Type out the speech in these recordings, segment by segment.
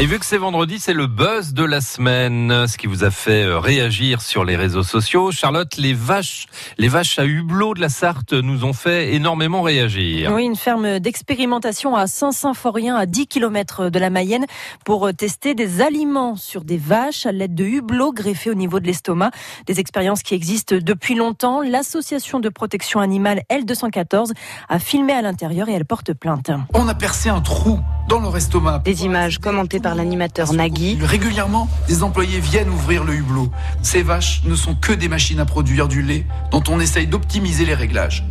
Et vu que c'est vendredi, c'est le buzz de la semaine, ce qui vous a fait euh, réagir sur les réseaux sociaux. Charlotte, les vaches, les vaches à hublot de la Sarthe nous ont fait énormément réagir. Oui, une ferme d'expérimentation à Saint-Symphorien, à 10 km de la Mayenne, pour tester des aliments sur des vaches à l'aide de hublots greffés au niveau de l'estomac. Des expériences qui existent depuis longtemps. L'association de protection animale L214 a filmé à l'intérieur et elle porte plainte. On a percé un trou dans leur estomac. Des images commentées par l'animateur Nagui. Régulièrement, des employés viennent ouvrir le hublot. Ces vaches ne sont que des machines à produire du lait dont on essaye d'optimiser les réglages.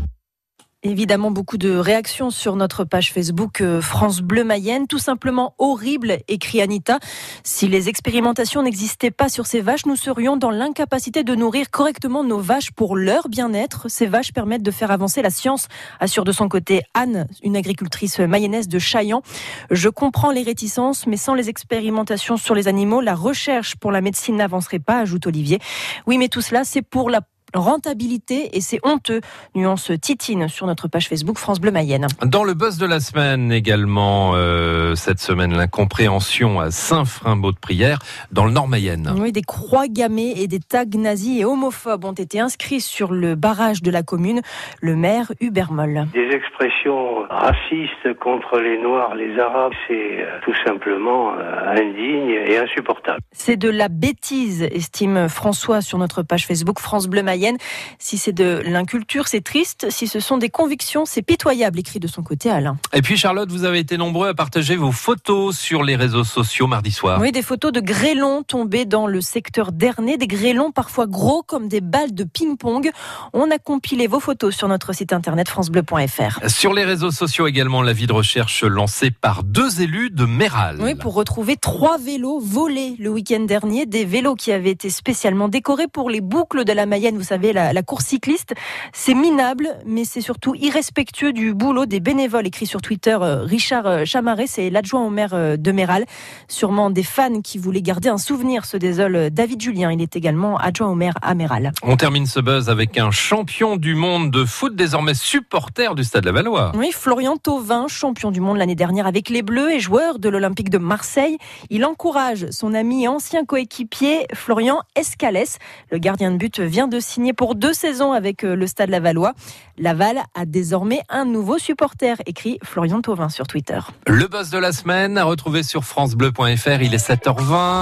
Évidemment, beaucoup de réactions sur notre page Facebook euh, France Bleu Mayenne. Tout simplement horrible, écrit Anita. Si les expérimentations n'existaient pas sur ces vaches, nous serions dans l'incapacité de nourrir correctement nos vaches pour leur bien-être. Ces vaches permettent de faire avancer la science, assure de son côté Anne, une agricultrice mayonnaise de Chaillan. Je comprends les réticences, mais sans les expérimentations sur les animaux, la recherche pour la médecine n'avancerait pas, ajoute Olivier. Oui, mais tout cela, c'est pour la rentabilité et c'est honteux. Nuance Titine sur notre page Facebook France Bleu Mayenne. Dans le buzz de la semaine également, euh, cette semaine, l'incompréhension à Saint-Frimbault de Prière, dans le Nord Mayenne. Oui, des croix gammées et des tags nazis et homophobes ont été inscrits sur le barrage de la commune. Le maire Hubert Moll. Des expressions racistes contre les Noirs, les Arabes, c'est euh, tout simplement euh, indigne et insupportable. C'est de la bêtise, estime François sur notre page Facebook France Bleu Mayenne. Si c'est de l'inculture, c'est triste. Si ce sont des convictions, c'est pitoyable, écrit de son côté Alain. Et puis Charlotte, vous avez été nombreux à partager vos photos sur les réseaux sociaux mardi soir. Oui, des photos de grêlons tombés dans le secteur d'Ernée, des grêlons parfois gros comme des balles de ping-pong. On a compilé vos photos sur notre site internet francebleu.fr. Sur les réseaux sociaux également, l'avis de recherche lancé par deux élus de Méral. Oui, pour retrouver trois vélos volés le week-end dernier, des vélos qui avaient été spécialement décorés pour les boucles de la Mayenne. Vous savez, la, la course cycliste, c'est minable, mais c'est surtout irrespectueux du boulot des bénévoles, écrit sur Twitter euh, Richard euh, Chamaret, c'est l'adjoint au maire euh, de Méral. Sûrement des fans qui voulaient garder un souvenir, se désole David Julien. Il est également adjoint au maire à Méral. On termine ce buzz avec un champion du monde de foot, désormais supporter du Stade Lavallois. Oui, Florian Thauvin, champion du monde l'année dernière avec les Bleus et joueur de l'Olympique de Marseille. Il encourage son ami et ancien coéquipier Florian Escalès. Le gardien de but vient de signer pour deux saisons avec euh, le Stade Lavallois. Laval a désormais un nouveau supporter, écrit Florian Thauvin sur Twitter. Le boss de la semaine à retrouver sur francebleu.fr. Il est 7h20.